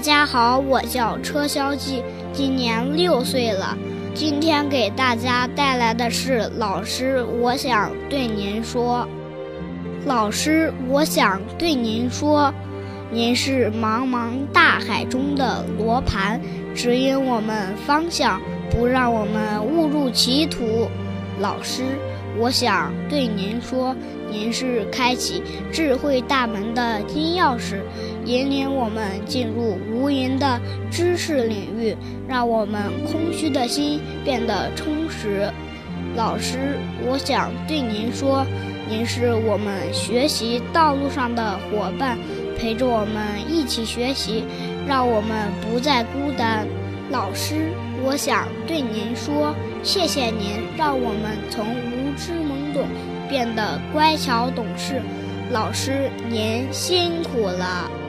大家好，我叫车潇记，今年六岁了。今天给大家带来的是老师，我想对您说。老师，我想对您说，您是茫茫大海中的罗盘，指引我们方向，不让我们误入歧途。老师，我想对您说，您是开启智慧大门的金钥匙，引领我们进入无垠的知识领域，让我们空虚的心变得充实。老师，我想对您说。您是我们学习道路上的伙伴，陪着我们一起学习，让我们不再孤单。老师，我想对您说，谢谢您，让我们从无知懵懂变得乖巧懂事。老师，您辛苦了。